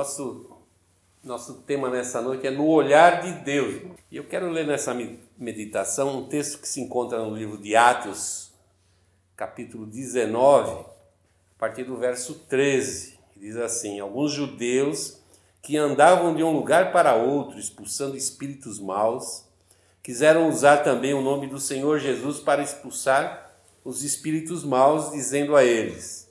nosso nosso tema nessa noite é no olhar de Deus. E eu quero ler nessa meditação um texto que se encontra no livro de Atos, capítulo 19, a partir do verso 13. Diz assim: Alguns judeus que andavam de um lugar para outro, expulsando espíritos maus, quiseram usar também o nome do Senhor Jesus para expulsar os espíritos maus, dizendo a eles: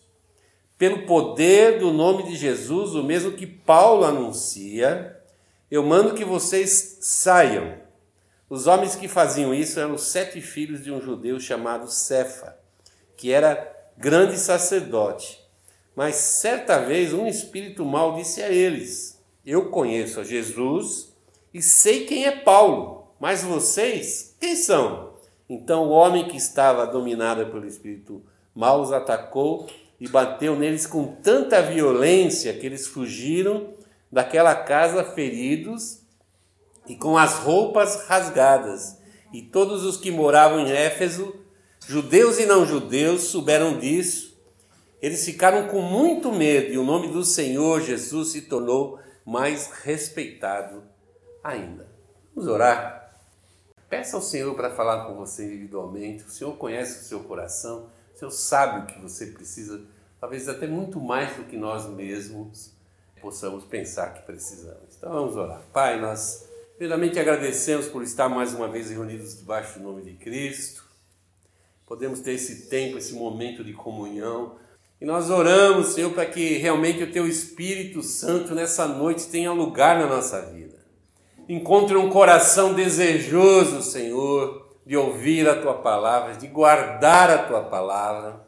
pelo poder do nome de Jesus, o mesmo que Paulo anuncia, eu mando que vocês saiam. Os homens que faziam isso eram os sete filhos de um judeu chamado Cefa, que era grande sacerdote. Mas certa vez um espírito mau disse a eles: Eu conheço a Jesus e sei quem é Paulo, mas vocês, quem são? Então o homem que estava dominado pelo espírito mau os atacou e bateu neles com tanta violência que eles fugiram daquela casa feridos e com as roupas rasgadas. E todos os que moravam em Éfeso, judeus e não judeus, souberam disso. Eles ficaram com muito medo e o nome do Senhor Jesus se tornou mais respeitado ainda. Vamos orar. Peça ao Senhor para falar com você individualmente. O Senhor conhece o seu coração. Senhor sabe o que você precisa, talvez até muito mais do que nós mesmos possamos pensar que precisamos. Então vamos orar. Pai, nós primeiramente agradecemos por estar mais uma vez reunidos debaixo do nome de Cristo. Podemos ter esse tempo, esse momento de comunhão. E nós oramos, Senhor, para que realmente o Teu Espírito Santo nessa noite tenha lugar na nossa vida. Encontre um coração desejoso, Senhor, de ouvir a tua palavra, de guardar a tua palavra.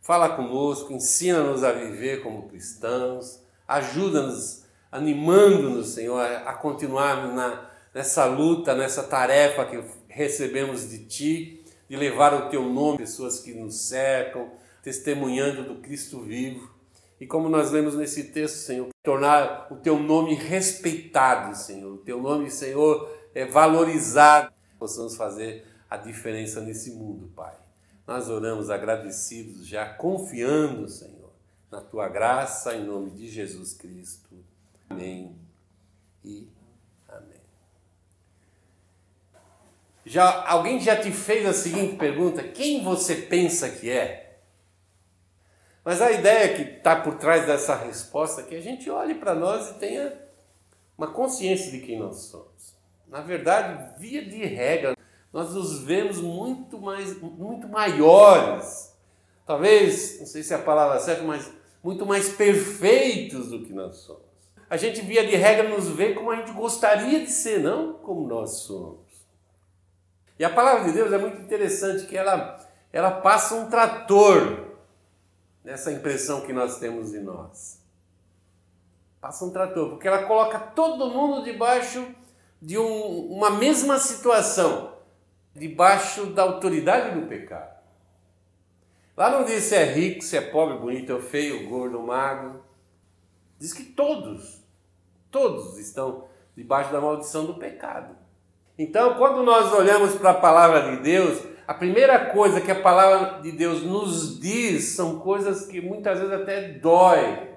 Fala conosco, ensina-nos a viver como cristãos, ajuda-nos, animando-nos, Senhor, a continuar na, nessa luta, nessa tarefa que recebemos de Ti, de levar o Teu nome pessoas que nos cercam, testemunhando do Cristo vivo. E como nós lemos nesse texto, Senhor, tornar o Teu nome respeitado, Senhor, o Teu nome, Senhor, é valorizado, possamos fazer a diferença nesse mundo, Pai. Nós oramos agradecidos, já confiando, Senhor, na tua graça, em nome de Jesus Cristo. Amém e amém. Já alguém já te fez a seguinte pergunta: quem você pensa que é? Mas a ideia que está por trás dessa resposta é que a gente olhe para nós e tenha uma consciência de quem nós somos. Na verdade, via de regra, nós nos vemos muito mais, muito maiores. Talvez, não sei se é a palavra certa, mas muito mais perfeitos do que nós somos. A gente, via de regra, nos vê como a gente gostaria de ser, não como nós somos. E a palavra de Deus é muito interessante, que ela, ela passa um trator nessa impressão que nós temos em nós. Passa um trator, porque ela coloca todo mundo debaixo de um, uma mesma situação debaixo da autoridade do pecado. Lá não diz se é rico, se é pobre, bonito ou feio, gordo ou magro. Diz que todos, todos estão debaixo da maldição do pecado. Então, quando nós olhamos para a palavra de Deus, a primeira coisa que a palavra de Deus nos diz são coisas que muitas vezes até dói.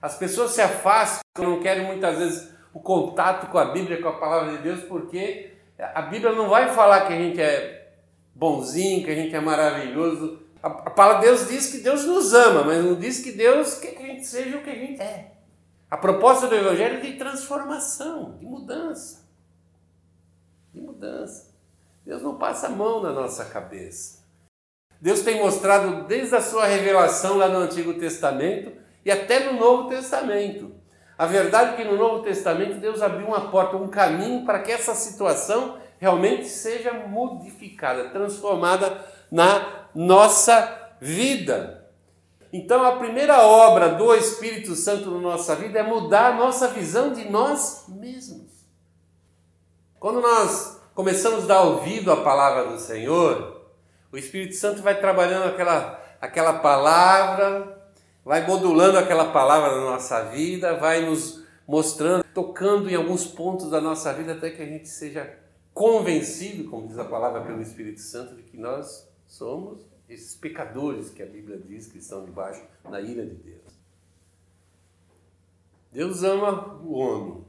As pessoas se afastam, não querem muitas vezes o contato com a Bíblia, com a palavra de Deus, porque a Bíblia não vai falar que a gente é bonzinho, que a gente é maravilhoso. A, palavra de Deus diz que Deus nos ama, mas não diz que Deus quer que a gente seja o que a gente é. A proposta do Evangelho é de transformação, de mudança. De mudança. Deus não passa a mão na nossa cabeça. Deus tem mostrado desde a sua revelação lá no Antigo Testamento e até no Novo Testamento a verdade é que no Novo Testamento Deus abriu uma porta, um caminho para que essa situação realmente seja modificada, transformada na nossa vida. Então, a primeira obra do Espírito Santo na nossa vida é mudar a nossa visão de nós mesmos. Quando nós começamos a dar ouvido à palavra do Senhor, o Espírito Santo vai trabalhando aquela, aquela palavra, vai modulando aquela palavra na nossa vida, vai nos mostrando, tocando em alguns pontos da nossa vida até que a gente seja convencido, como diz a palavra pelo Espírito Santo, de que nós somos esses pecadores que a Bíblia diz que estão debaixo da ira de Deus. Deus ama o homem,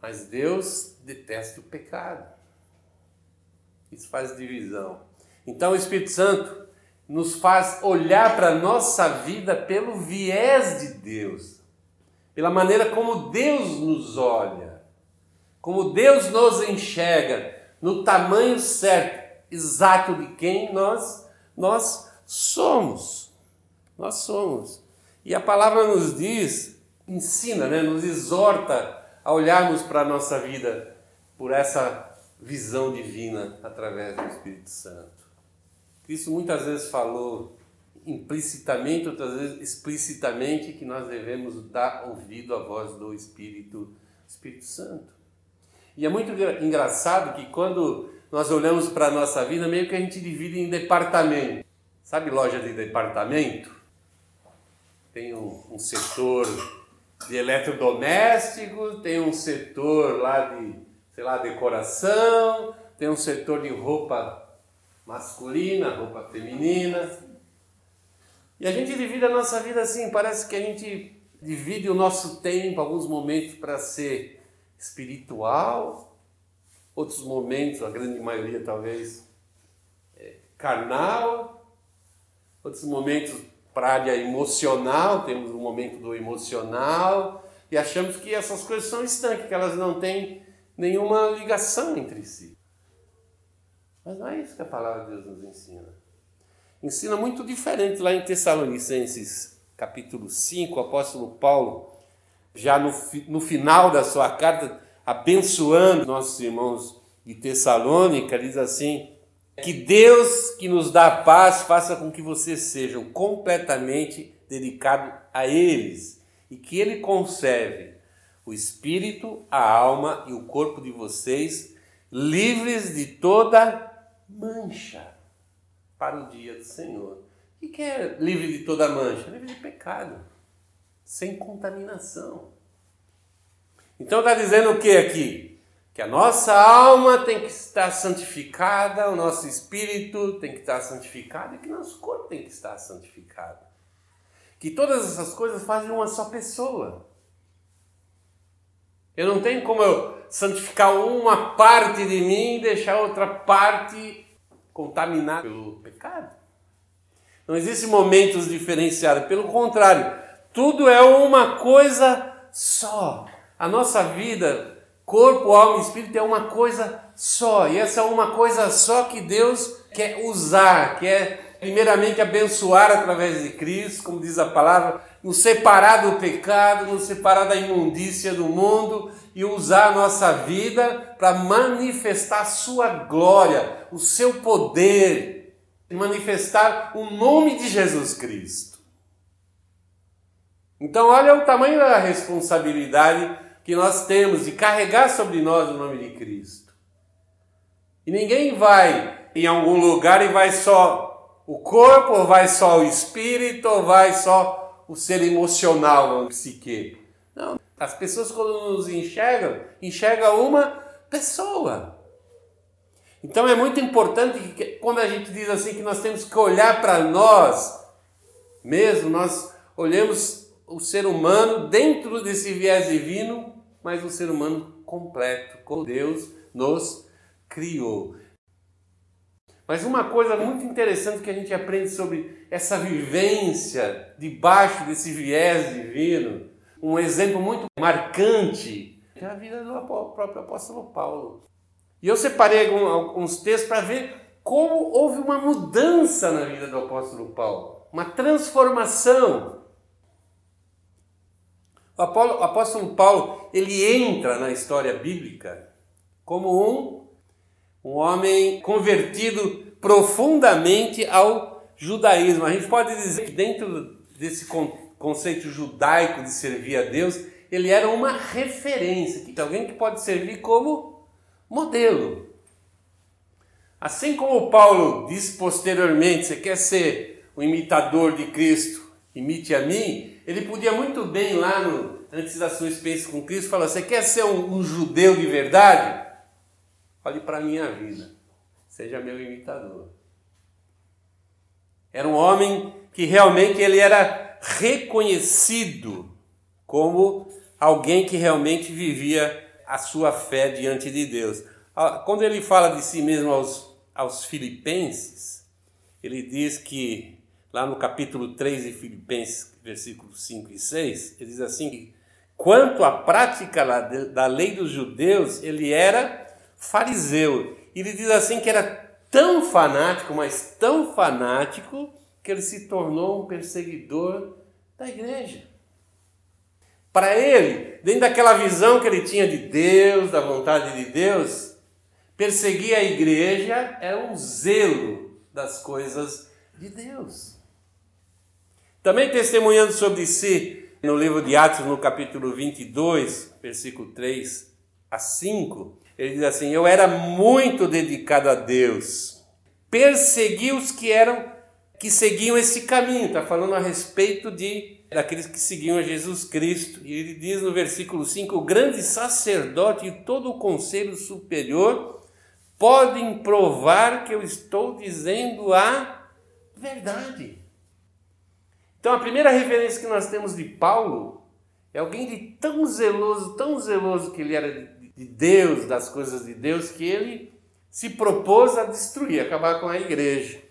mas Deus detesta o pecado. Isso faz divisão. Então o Espírito Santo nos faz olhar para a nossa vida pelo viés de Deus, pela maneira como Deus nos olha, como Deus nos enxerga, no tamanho certo, exato de quem nós nós somos. Nós somos. E a palavra nos diz, ensina, né, nos exorta a olharmos para a nossa vida por essa visão divina através do Espírito Santo. Cristo muitas vezes falou implicitamente, outras vezes explicitamente, que nós devemos dar ouvido à voz do Espírito, Espírito Santo. E é muito engraçado que quando nós olhamos para a nossa vida, meio que a gente divide em departamento. Sabe loja de departamento? Tem um, um setor de eletrodoméstico, tem um setor lá de, sei lá, decoração, tem um setor de roupa masculina, roupa feminina. E a gente divide a nossa vida assim, parece que a gente divide o nosso tempo, alguns momentos para ser espiritual, outros momentos, a grande maioria talvez, é carnal, outros momentos para área emocional, temos um momento do emocional, e achamos que essas coisas são estanques, que elas não têm nenhuma ligação entre si. Mas não é isso que a palavra de Deus nos ensina. Ensina muito diferente lá em Tessalonicenses, capítulo 5, o apóstolo Paulo, já no, no final da sua carta, abençoando nossos irmãos de Tessalônica, diz assim: que Deus que nos dá paz faça com que vocês sejam completamente dedicados a eles e que Ele conserve o espírito, a alma e o corpo de vocês livres de toda mancha para o dia do Senhor. O que é livre de toda mancha? Livre de pecado, sem contaminação. Então está dizendo o que aqui? que a nossa alma tem que estar santificada, o nosso espírito tem que estar santificado e que nosso corpo tem que estar santificado. Que todas essas coisas fazem uma só pessoa. Eu não tenho como eu santificar uma parte de mim e deixar outra parte contaminada pelo pecado. Não existem momentos diferenciados, pelo contrário, tudo é uma coisa só. A nossa vida Corpo, alma e espírito é uma coisa só. E essa é uma coisa só que Deus quer usar, quer primeiramente abençoar através de Cristo, como diz a palavra, nos separar do pecado, nos separar da imundícia do mundo e usar a nossa vida para manifestar sua glória, o seu poder, manifestar o nome de Jesus Cristo. Então, olha o tamanho da responsabilidade que nós temos de carregar sobre nós o nome de Cristo. E ninguém vai em algum lugar e vai só o corpo, ou vai só o espírito, ou vai só o ser emocional, o psique. Não, as pessoas quando nos enxergam, enxergam uma pessoa. Então é muito importante que quando a gente diz assim que nós temos que olhar para nós mesmo, nós olhamos o ser humano dentro desse viés divino, mas um ser humano completo, como Deus nos criou. Mas uma coisa muito interessante que a gente aprende sobre essa vivência debaixo desse viés divino, um exemplo muito marcante, é a vida do próprio apóstolo Paulo. E eu separei alguns textos para ver como houve uma mudança na vida do apóstolo Paulo, uma transformação. O apóstolo Paulo, ele entra na história bíblica como um, um homem convertido profundamente ao judaísmo. A gente pode dizer que dentro desse conceito judaico de servir a Deus, ele era uma referência, alguém que pode servir como modelo. Assim como Paulo disse posteriormente, você quer ser o imitador de Cristo, imite a mim, ele podia muito bem lá no, antes da sua experiência com Cristo falar: Você quer ser um, um judeu de verdade? Olhe para a minha vida, seja meu imitador. Era um homem que realmente ele era reconhecido como alguém que realmente vivia a sua fé diante de Deus. Ah, quando ele fala de si mesmo aos, aos filipenses, ele diz que, lá no capítulo 3 de Filipenses, versículos 5 e 6, ele diz assim: quanto à prática da lei dos judeus, ele era fariseu. Ele diz assim que era tão fanático, mas tão fanático, que ele se tornou um perseguidor da igreja. Para ele, dentro daquela visão que ele tinha de Deus, da vontade de Deus, perseguir a igreja era um zelo das coisas de Deus. Também testemunhando sobre si, no livro de Atos, no capítulo 22, versículo 3 a 5, ele diz assim: Eu era muito dedicado a Deus, persegui os que eram que seguiam esse caminho. Está falando a respeito de daqueles que seguiam a Jesus Cristo. E ele diz no versículo 5: O grande sacerdote e todo o conselho superior podem provar que eu estou dizendo a verdade. Então, a primeira referência que nós temos de Paulo é alguém de tão zeloso, tão zeloso que ele era de Deus, das coisas de Deus, que ele se propôs a destruir, acabar com a igreja.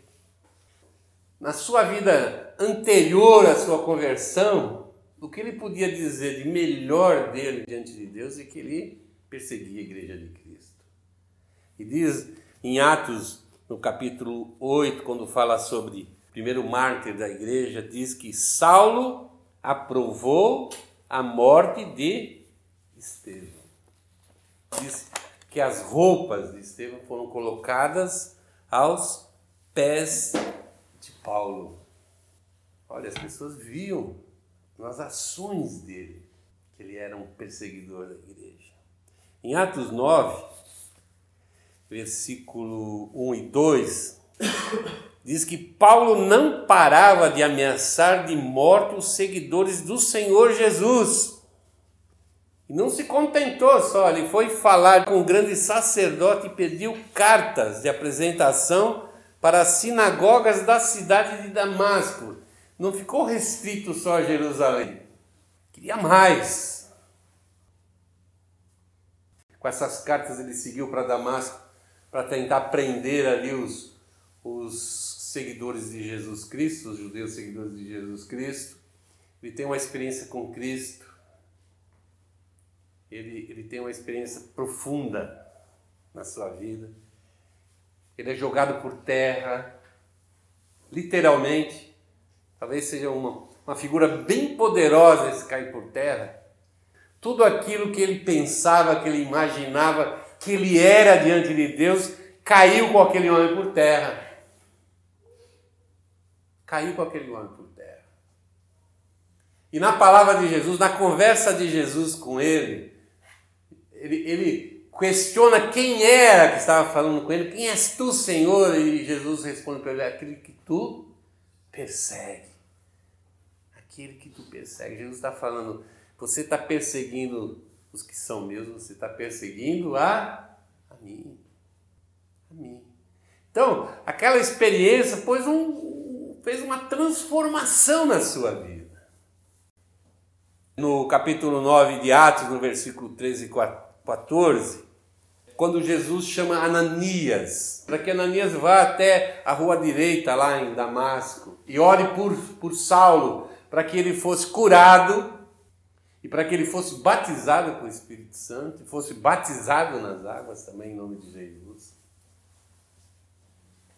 Na sua vida anterior à sua conversão, o que ele podia dizer de melhor dele diante de Deus é que ele perseguia a igreja de Cristo. E diz em Atos, no capítulo 8, quando fala sobre o primeiro mártir da igreja, diz que Saulo aprovou a morte de Estevão diz que as roupas de Estevão foram colocadas aos pés de Paulo. Olha, as pessoas viam nas ações dele que ele era um perseguidor da igreja. Em Atos 9, versículo 1 e 2, diz que Paulo não parava de ameaçar de morte os seguidores do Senhor Jesus. E não se contentou só, ele foi falar com o grande sacerdote e pediu cartas de apresentação para as sinagogas da cidade de Damasco. Não ficou restrito só a Jerusalém, queria mais. Com essas cartas ele seguiu para Damasco para tentar prender ali os, os seguidores de Jesus Cristo, os judeus seguidores de Jesus Cristo. Ele tem uma experiência com Cristo ele, ele tem uma experiência profunda na sua vida. Ele é jogado por terra, literalmente. Talvez seja uma, uma figura bem poderosa esse cair por terra. Tudo aquilo que ele pensava, que ele imaginava, que ele era diante de Deus, caiu com aquele homem por terra. Caiu com aquele homem por terra. E na palavra de Jesus, na conversa de Jesus com ele, ele, ele questiona quem era que estava falando com ele, quem és tu, Senhor? E Jesus responde para ele: aquele que tu persegue. Aquele que tu persegue. Jesus está falando, você está perseguindo os que são meus, você está perseguindo a, a mim. A mim. Então, aquela experiência pôs um, fez uma transformação na sua vida. No capítulo 9 de Atos, no versículo 13 e 14, 14, quando Jesus chama Ananias, para que Ananias vá até a rua direita lá em Damasco e ore por, por Saulo, para que ele fosse curado e para que ele fosse batizado com o Espírito Santo, e fosse batizado nas águas também em nome de Jesus.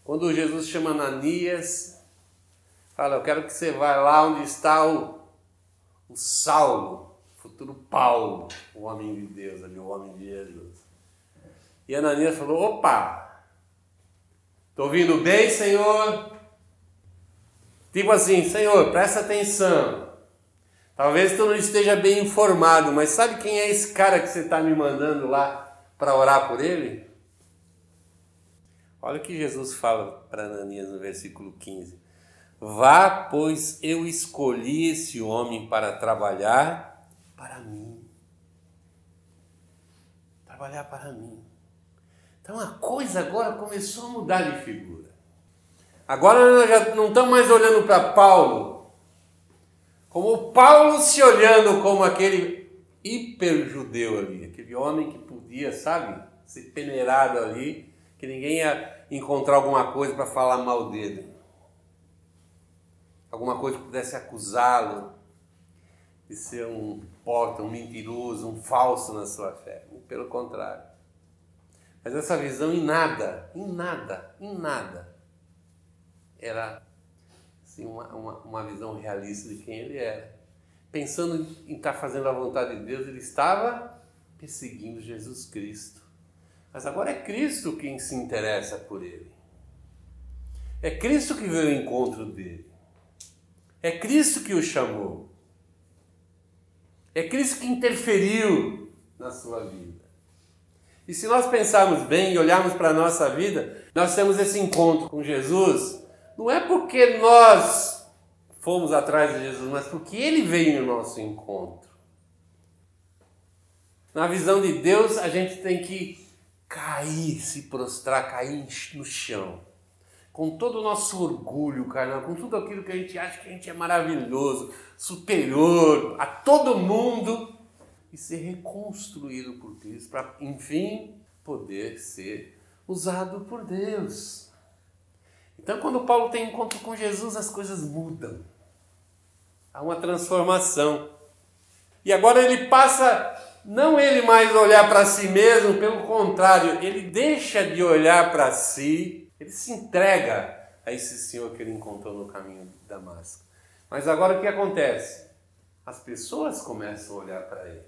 Quando Jesus chama Ananias, fala: Eu quero que você vá lá onde está o, o Saulo, futuro Paulo, o homem de Deus ali, o homem de Jesus. E Ananias falou: opa, estou ouvindo bem, Senhor? Tipo assim, Senhor, presta atenção. Talvez tu não esteja bem informado, mas sabe quem é esse cara que você está me mandando lá para orar por ele? Olha o que Jesus fala para Ananias no versículo 15. Vá, pois eu escolhi esse homem para trabalhar para mim. Trabalhar para mim. Então a coisa agora começou a mudar de figura. Agora nós já não estamos mais olhando para Paulo Como Paulo se olhando como aquele hiper-judeu ali, aquele homem que podia, sabe, ser peneirado ali, que ninguém ia encontrar alguma coisa para falar mal dele. Alguma coisa que pudesse acusá-lo de ser um porta, um mentiroso, um falso na sua fé. Pelo contrário. Mas essa visão em nada, em nada, em nada, era assim, uma, uma, uma visão realista de quem ele era. Pensando em estar fazendo a vontade de Deus, ele estava perseguindo Jesus Cristo. Mas agora é Cristo quem se interessa por ele. É Cristo que veio ao encontro dele. É Cristo que o chamou. É Cristo que interferiu na sua vida. E se nós pensarmos bem e olharmos para a nossa vida, nós temos esse encontro com Jesus, não é porque nós fomos atrás de Jesus, mas porque ele veio no nosso encontro. Na visão de Deus, a gente tem que cair, se prostrar, cair no chão. Com todo o nosso orgulho carnal, com tudo aquilo que a gente acha que a gente é maravilhoso, superior a todo mundo, e ser reconstruído por Cristo, para enfim poder ser usado por Deus. Então, quando Paulo tem encontro com Jesus, as coisas mudam. Há uma transformação. E agora ele passa, não ele mais olhar para si mesmo, pelo contrário, ele deixa de olhar para si, ele se entrega a esse Senhor que ele encontrou no caminho de Damasco. Mas agora o que acontece? As pessoas começam a olhar para ele.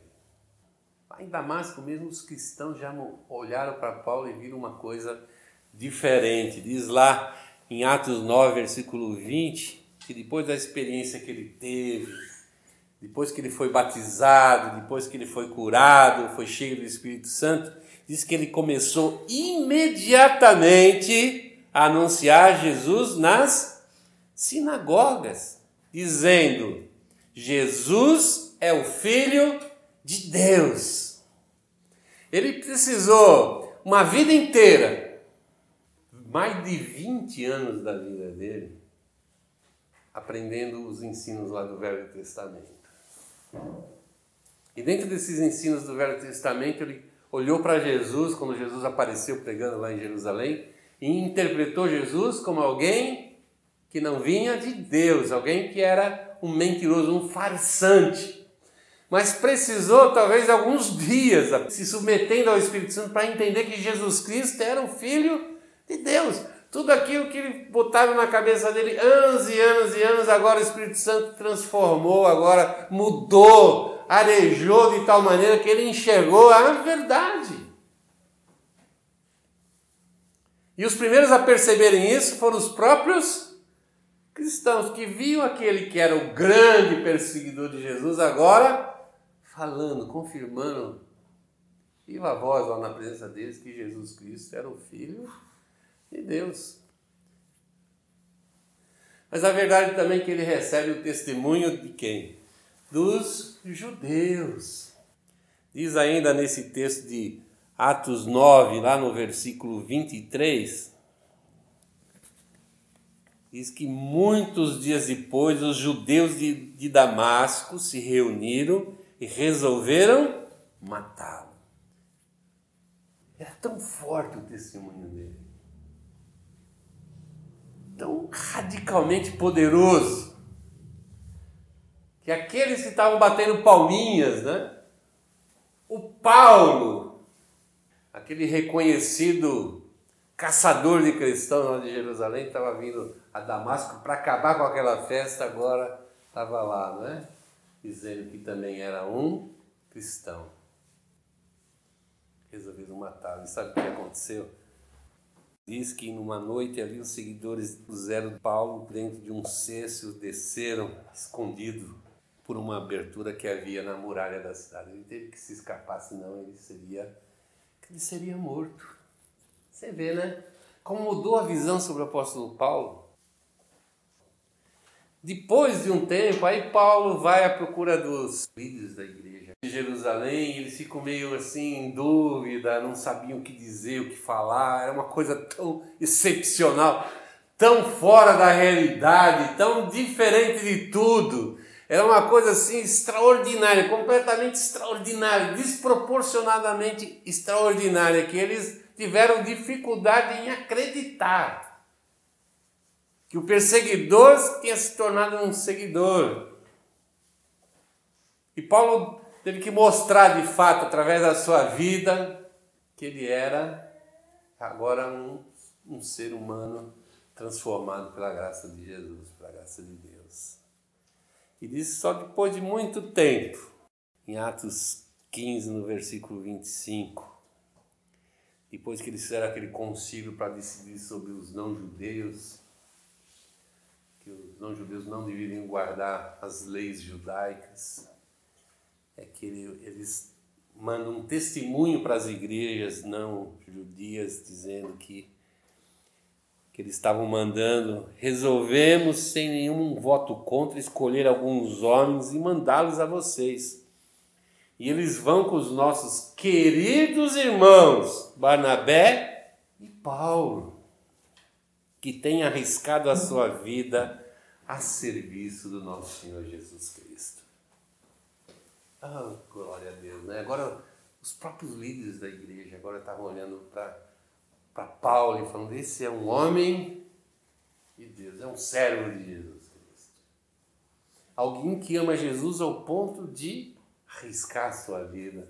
Lá em Damasco mesmo os cristãos já olharam para Paulo e viram uma coisa diferente. Diz lá em Atos 9, versículo 20, que depois da experiência que ele teve, depois que ele foi batizado, depois que ele foi curado, foi cheio do Espírito Santo, diz que ele começou imediatamente a anunciar Jesus nas sinagogas, dizendo: Jesus é o Filho de Deus. Ele precisou uma vida inteira, mais de 20 anos da vida dele, aprendendo os ensinos lá do Velho Testamento. E dentro desses ensinos do Velho Testamento, ele olhou para Jesus quando Jesus apareceu pregando lá em Jerusalém e interpretou Jesus como alguém que não vinha de Deus, alguém que era um mentiroso, um farsante mas precisou talvez alguns dias se submetendo ao Espírito Santo para entender que Jesus Cristo era o Filho de Deus. Tudo aquilo que botaram na cabeça dele anos e anos e anos, agora o Espírito Santo transformou, agora mudou, arejou de tal maneira que ele enxergou a verdade. E os primeiros a perceberem isso foram os próprios cristãos que viam aquele que era o grande perseguidor de Jesus agora falando, confirmando, viva a voz lá na presença deles que Jesus Cristo era o Filho de Deus. Mas a verdade também é que ele recebe o testemunho de quem? Dos judeus. Diz ainda nesse texto de Atos 9, lá no versículo 23, diz que muitos dias depois os judeus de, de Damasco se reuniram e resolveram matá-lo. Era tão forte o testemunho dele, tão radicalmente poderoso, que aqueles que estavam batendo palminhas, né? O Paulo, aquele reconhecido caçador de cristãos lá de Jerusalém, estava vindo a Damasco para acabar com aquela festa, agora estava lá, não é? dizendo que também era um cristão. Resolveram matá-lo. E sabe o que aconteceu? Diz que numa noite ali os seguidores puseram Paulo dentro de um cesto, desceram escondido por uma abertura que havia na muralha da cidade. Ele teve que se escapar, senão ele seria, ele seria morto. Você vê, né? Como mudou a visão sobre o apóstolo Paulo. Depois de um tempo, aí Paulo vai à procura dos líderes da igreja de Jerusalém, eles ficam meio assim em dúvida, não sabiam o que dizer, o que falar, era uma coisa tão excepcional, tão fora da realidade, tão diferente de tudo. Era uma coisa assim extraordinária, completamente extraordinária, desproporcionadamente extraordinária, que eles tiveram dificuldade em acreditar que o perseguidor tinha se tornado um seguidor. E Paulo teve que mostrar de fato, através da sua vida, que ele era agora um, um ser humano transformado pela graça de Jesus, pela graça de Deus. E disse só depois de muito tempo, em Atos 15, no versículo 25, depois que eles fizeram aquele concílio para decidir sobre os não-judeus, que os não-judeus não deveriam guardar as leis judaicas, é que eles mandam um testemunho para as igrejas não judias, dizendo que, que eles estavam mandando, resolvemos sem nenhum voto contra escolher alguns homens e mandá-los a vocês. E eles vão com os nossos queridos irmãos, Barnabé e Paulo, que têm arriscado a sua vida a serviço do nosso Senhor Jesus Cristo. Ah, glória a Deus, né? Agora, os próprios líderes da igreja agora estavam olhando para Paulo e falando: esse é um homem de Deus, é um servo de Jesus Cristo. Alguém que ama Jesus ao ponto de arriscar a sua vida.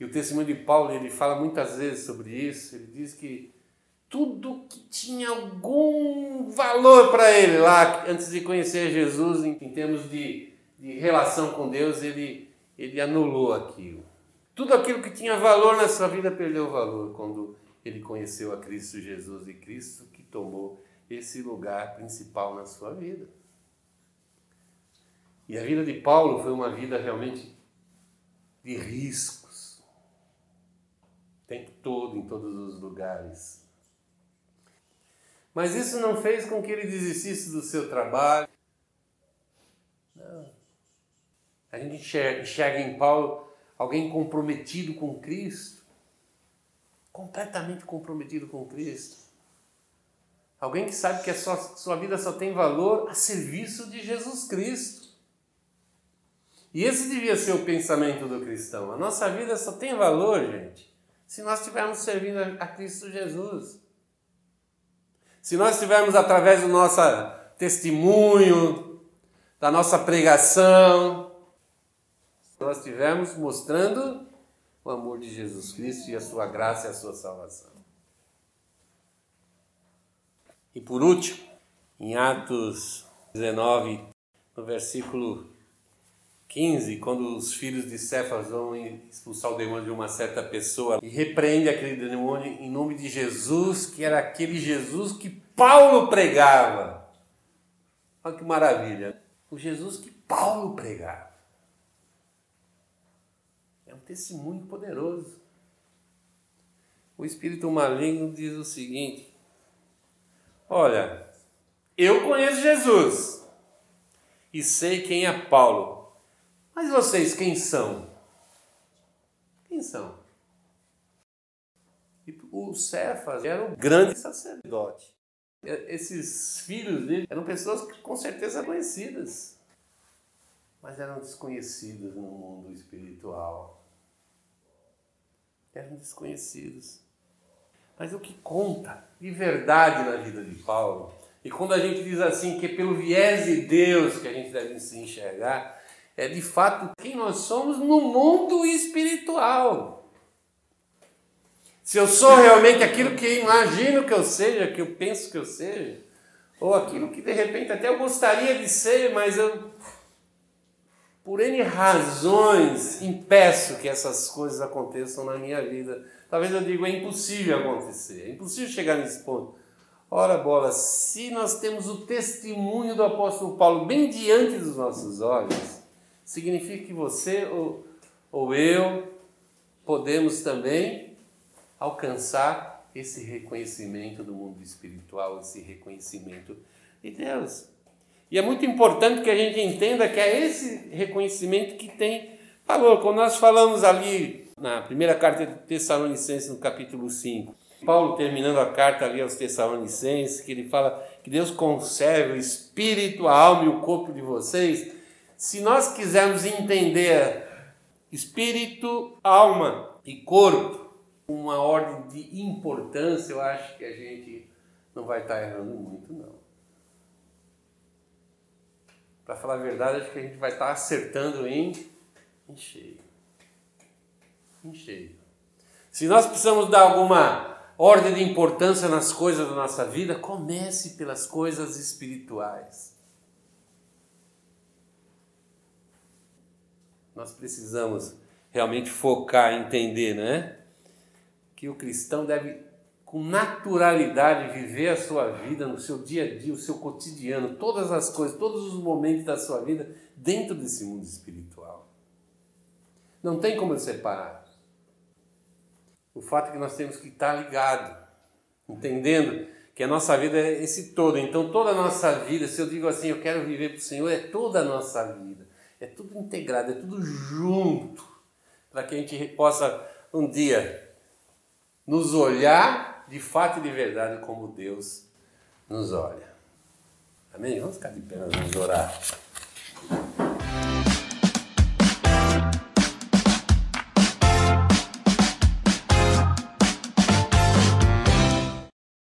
E o testemunho de Paulo, ele fala muitas vezes sobre isso. Ele diz que tudo que tinha algum valor para ele lá, antes de conhecer Jesus, em, em termos de de relação com Deus, ele, ele anulou aquilo. Tudo aquilo que tinha valor na sua vida perdeu valor quando ele conheceu a Cristo Jesus e Cristo que tomou esse lugar principal na sua vida. E a vida de Paulo foi uma vida realmente de riscos. O tempo todo, em todos os lugares. Mas isso não fez com que ele desistisse do seu trabalho. Não. A gente enxerga em Paulo alguém comprometido com Cristo, completamente comprometido com Cristo. Alguém que sabe que a sua, sua vida só tem valor a serviço de Jesus Cristo. E esse devia ser o pensamento do cristão. A nossa vida só tem valor, gente, se nós estivermos servindo a Cristo Jesus. Se nós estivermos através do nosso testemunho, da nossa pregação, nós estivermos mostrando o amor de Jesus Cristo e a sua graça e a sua salvação. E por último, em Atos 19, no versículo 15, quando os filhos de Cefas vão expulsar o demônio de uma certa pessoa e repreende aquele demônio em nome de Jesus, que era aquele Jesus que Paulo pregava. Olha que maravilha! O Jesus que Paulo pregava testemunho poderoso. O espírito maligno diz o seguinte: Olha, eu conheço Jesus e sei quem é Paulo, mas vocês quem são? Quem são? E o Cefas era um grande sacerdote. Esses filhos dele eram pessoas com certeza conhecidas, mas eram desconhecidas no mundo espiritual eram desconhecidos. Mas o que conta de verdade na vida de Paulo, e quando a gente diz assim que é pelo viés de Deus que a gente deve se enxergar, é de fato quem nós somos no mundo espiritual. Se eu sou realmente aquilo que imagino que eu seja, que eu penso que eu seja, ou aquilo que de repente até eu gostaria de ser, mas eu por N razões, impeço que essas coisas aconteçam na minha vida. Talvez eu diga, é impossível acontecer, é impossível chegar nesse ponto. Ora, bola, se nós temos o testemunho do apóstolo Paulo bem diante dos nossos olhos, significa que você ou, ou eu podemos também alcançar esse reconhecimento do mundo espiritual, esse reconhecimento de Deus. E é muito importante que a gente entenda que é esse reconhecimento que tem valor. Quando nós falamos ali na primeira carta de Tessalonicenses, no capítulo 5, Paulo terminando a carta ali aos Tessalonicenses, que ele fala que Deus conserve o espírito, a alma e o corpo de vocês. Se nós quisermos entender espírito, alma e corpo, uma ordem de importância, eu acho que a gente não vai estar errando muito, não. Para falar a verdade, acho que a gente vai estar acertando em, em cheio. Em cheio. Se nós precisamos dar alguma ordem de importância nas coisas da nossa vida, comece pelas coisas espirituais. Nós precisamos realmente focar, entender, né? Que o cristão deve, com naturalidade, viver a sua vida no seu dia a dia, o seu cotidiano, todas as coisas, todos os momentos da sua vida dentro desse mundo espiritual. Não tem como separar o fato é que nós temos que estar ligado, entendendo que a nossa vida é esse todo. Então, toda a nossa vida, se eu digo assim, eu quero viver para o Senhor, é toda a nossa vida. É tudo integrado, é tudo junto, para que a gente possa um dia nos olhar de fato e de verdade como Deus nos olha. Amém? Vamos ficar de pé, vamos orar.